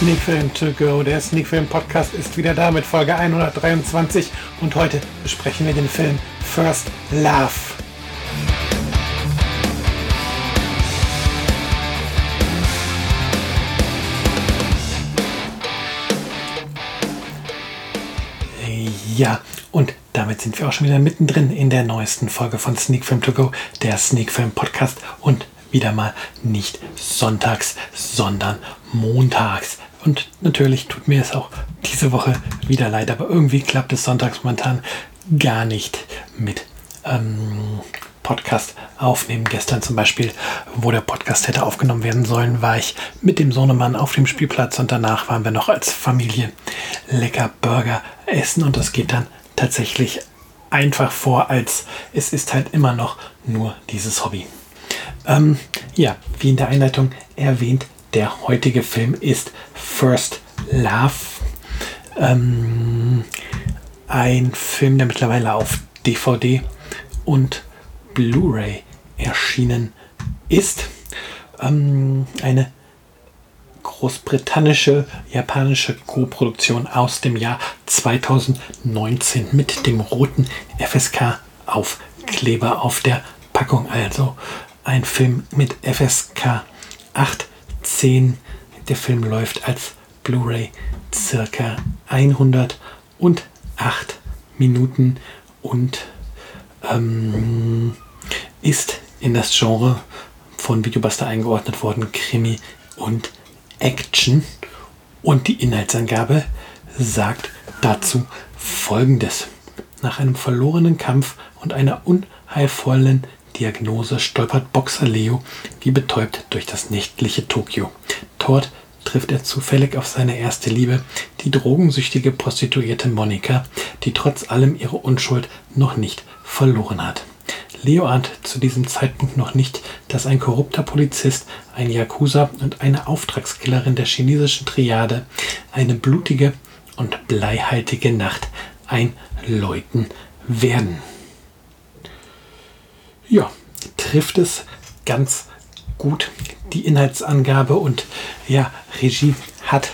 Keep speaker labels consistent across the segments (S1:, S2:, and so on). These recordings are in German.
S1: Sneakfilm to go. Der Sneakfilm Podcast ist wieder da mit Folge 123 und heute besprechen wir den Film First Love. Ja, und damit sind wir auch schon wieder mittendrin in der neuesten Folge von Sneak Film To Go, der Sneak Film Podcast und wieder mal nicht sonntags, sondern montags. Und natürlich tut mir es auch diese Woche wieder leid, aber irgendwie klappt es sonntags momentan gar nicht mit ähm, Podcast aufnehmen. Gestern zum Beispiel, wo der Podcast hätte aufgenommen werden sollen, war ich mit dem Sohnemann auf dem Spielplatz und danach waren wir noch als Familie lecker Burger essen und das geht dann tatsächlich einfach vor, als es ist halt immer noch nur dieses Hobby. Ähm, ja, wie in der Einleitung erwähnt, der heutige Film ist First Love. Ähm, ein Film, der mittlerweile auf DVD und Blu-ray erschienen ist. Ähm, eine großbritannische, japanische Co-Produktion aus dem Jahr 2019 mit dem roten FSK-Aufkleber auf der Packung. Also ein Film mit FSK 8 10. Der Film läuft als Blu-ray circa 108 Minuten und ähm, ist in das Genre von Videobuster eingeordnet worden, Krimi und Action. Und die Inhaltsangabe sagt dazu folgendes. Nach einem verlorenen Kampf und einer unheilvollen Diagnose stolpert Boxer Leo wie betäubt durch das nächtliche Tokio. Dort trifft er zufällig auf seine erste Liebe, die drogensüchtige Prostituierte Monika, die trotz allem ihre Unschuld noch nicht verloren hat. Leo ahnt zu diesem Zeitpunkt noch nicht, dass ein korrupter Polizist, ein Yakuza und eine Auftragskillerin der chinesischen Triade eine blutige und bleihaltige Nacht einläuten werden ja, trifft es ganz gut die Inhaltsangabe und ja, Regie hat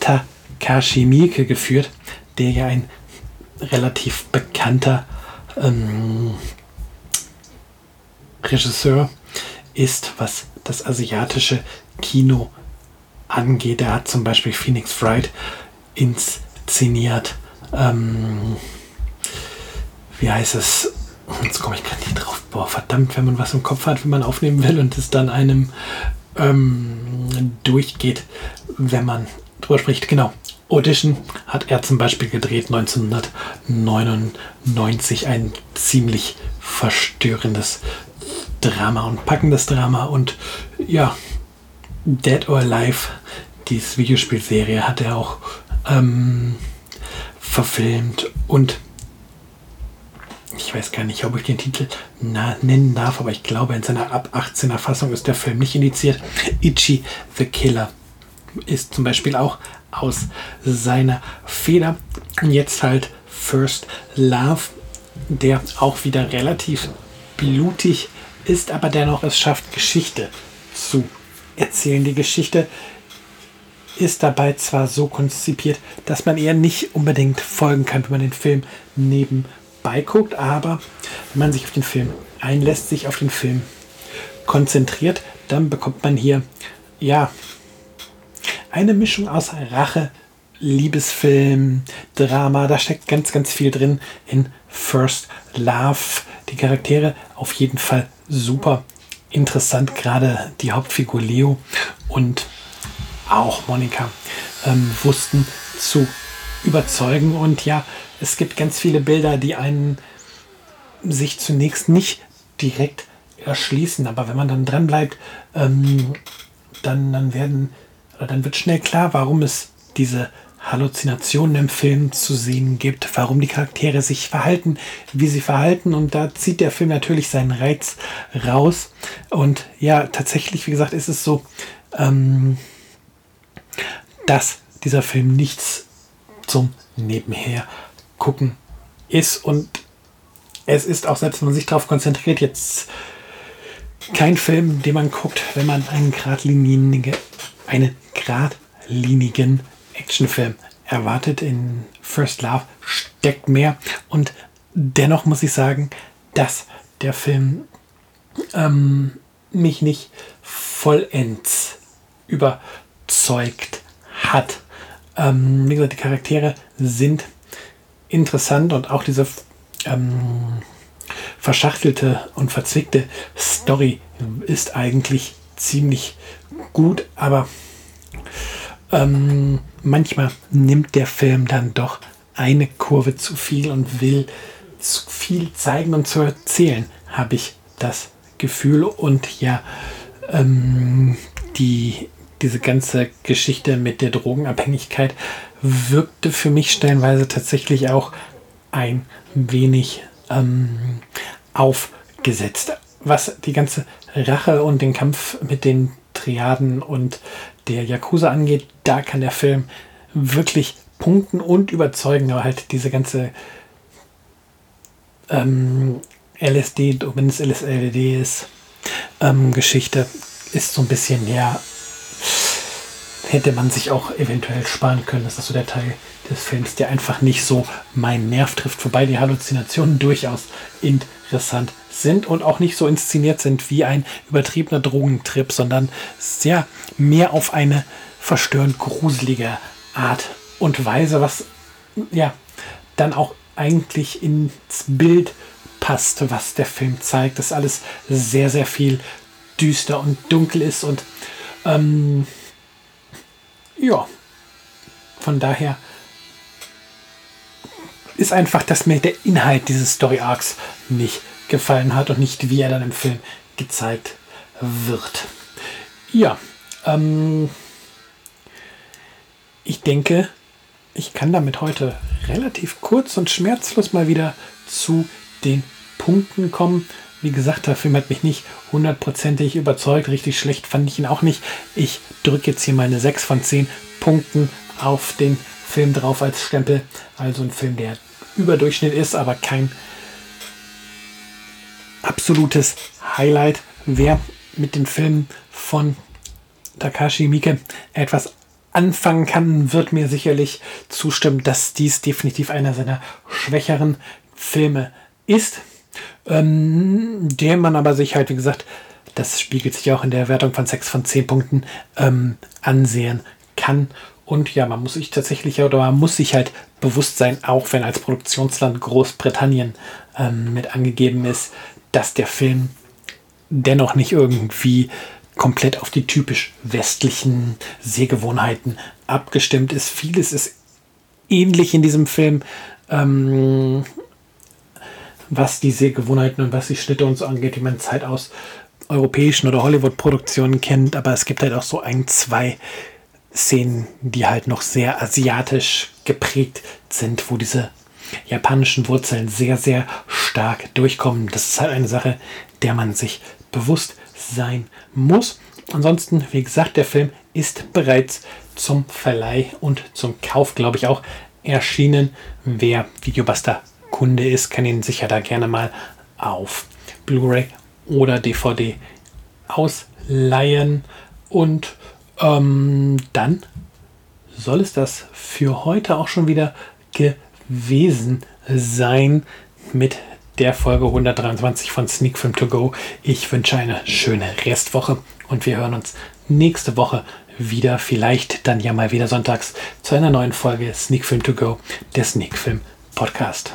S1: Takashi Miike geführt, der ja ein relativ bekannter ähm, Regisseur ist, was das asiatische Kino angeht. Er hat zum Beispiel Phoenix Fright inszeniert. Ähm, wie heißt es? Jetzt komme ich gerade nicht drauf. Boah, verdammt, wenn man was im Kopf hat, wie man aufnehmen will und es dann einem ähm, durchgeht, wenn man drüber spricht. Genau. Audition hat er zum Beispiel gedreht 1999. Ein ziemlich verstörendes Drama und packendes Drama. Und ja, Dead or Alive, diese Videospielserie, hat er auch ähm, verfilmt und ich weiß gar nicht, ob ich den Titel nennen darf, aber ich glaube, in seiner ab 18er Fassung ist der Film nicht indiziert. Ichi the Killer ist zum Beispiel auch aus seiner Feder. Und jetzt halt First Love, der auch wieder relativ blutig ist, aber dennoch es schafft, Geschichte zu erzählen. Die Geschichte ist dabei zwar so konzipiert, dass man eher nicht unbedingt folgen kann, wenn man den Film neben beiguckt, aber wenn man sich auf den Film einlässt, sich auf den Film konzentriert, dann bekommt man hier ja eine Mischung aus Rache, Liebesfilm, Drama, da steckt ganz, ganz viel drin in First Love. Die Charaktere auf jeden Fall super interessant, gerade die Hauptfigur Leo und auch Monika ähm, wussten zu überzeugen und ja, es gibt ganz viele Bilder, die einen sich zunächst nicht direkt erschließen, aber wenn man dann dran bleibt, ähm, dann, dann werden dann wird schnell klar, warum es diese Halluzinationen im Film zu sehen gibt, warum die Charaktere sich verhalten, wie sie verhalten. Und da zieht der Film natürlich seinen Reiz raus. Und ja, tatsächlich, wie gesagt, ist es so, ähm, dass dieser Film nichts zum Nebenher gucken ist. Und es ist auch, selbst wenn man sich darauf konzentriert, jetzt kein Film, den man guckt, wenn man einen geradlinige, einen geradlinigen Actionfilm erwartet. In First Love steckt mehr. Und dennoch muss ich sagen, dass der Film ähm, mich nicht vollends überzeugt hat. Ähm, wie gesagt, die Charaktere sind interessant und auch diese ähm, verschachtelte und verzwickte Story ist eigentlich ziemlich gut, aber ähm, manchmal nimmt der Film dann doch eine Kurve zu viel und will zu viel zeigen und zu erzählen, habe ich das Gefühl. Und ja, ähm, die, diese ganze Geschichte mit der Drogenabhängigkeit wirkte für mich stellenweise tatsächlich auch ein wenig ähm, aufgesetzt. Was die ganze Rache und den Kampf mit den Triaden und der Yakuza angeht, da kann der Film wirklich punkten und überzeugen, aber halt diese ganze ähm, LSD, wenn es LSD ist, ähm, Geschichte ist so ein bisschen, ja, hätte man sich auch eventuell sparen können. Das ist so der Teil des Films, der einfach nicht so meinen Nerv trifft, wobei die Halluzinationen durchaus interessant sind und auch nicht so inszeniert sind wie ein übertriebener Drogentrip, sondern sehr mehr auf eine verstörend gruselige Art und Weise, was ja dann auch eigentlich ins Bild passt, was der Film zeigt, dass alles sehr, sehr viel düster und dunkel ist und ähm, ja, von daher ist einfach, dass mir der Inhalt dieses Story Arcs nicht gefallen hat und nicht, wie er dann im Film gezeigt wird. Ja, ähm, ich denke, ich kann damit heute relativ kurz und schmerzlos mal wieder zu den Punkten kommen. Wie gesagt, der Film hat mich nicht hundertprozentig überzeugt. Richtig schlecht fand ich ihn auch nicht. Ich drücke jetzt hier meine 6 von 10 Punkten auf den Film drauf als Stempel. Also ein Film, der Überdurchschnitt ist, aber kein absolutes Highlight. Wer mit den Filmen von Takashi Miike etwas anfangen kann, wird mir sicherlich zustimmen, dass dies definitiv einer seiner schwächeren Filme ist, ähm, der man aber sich halt, wie gesagt, das spiegelt sich auch in der Wertung von 6 von 10 Punkten ähm, ansehen kann. Und ja, man muss sich tatsächlich oder man muss sich halt bewusst sein, auch wenn als Produktionsland Großbritannien ähm, mit angegeben ist, dass der Film dennoch nicht irgendwie komplett auf die typisch westlichen Sehgewohnheiten abgestimmt ist. Vieles ist ähnlich in diesem Film, ähm, was die Sehgewohnheiten und was die Schnitte und so angeht, wie man Zeit aus europäischen oder Hollywood-Produktionen kennt. Aber es gibt halt auch so ein, zwei Szenen, die halt noch sehr asiatisch geprägt sind, wo diese japanischen Wurzeln sehr, sehr stark durchkommen. Das ist halt eine Sache, der man sich bewusst sein muss. Ansonsten, wie gesagt, der Film ist bereits zum Verleih und zum Kauf, glaube ich, auch erschienen. Wer Videobuster Kunde ist, kann ihn sicher da gerne mal auf Blu-ray oder DVD ausleihen. Und ähm, dann soll es das für heute auch schon wieder gewesen sein mit der Folge 123 von Sneak Film To Go. Ich wünsche eine schöne Restwoche und wir hören uns nächste Woche wieder, vielleicht dann ja mal wieder sonntags zu einer neuen Folge Sneak Film To Go, der Sneak Film Podcast.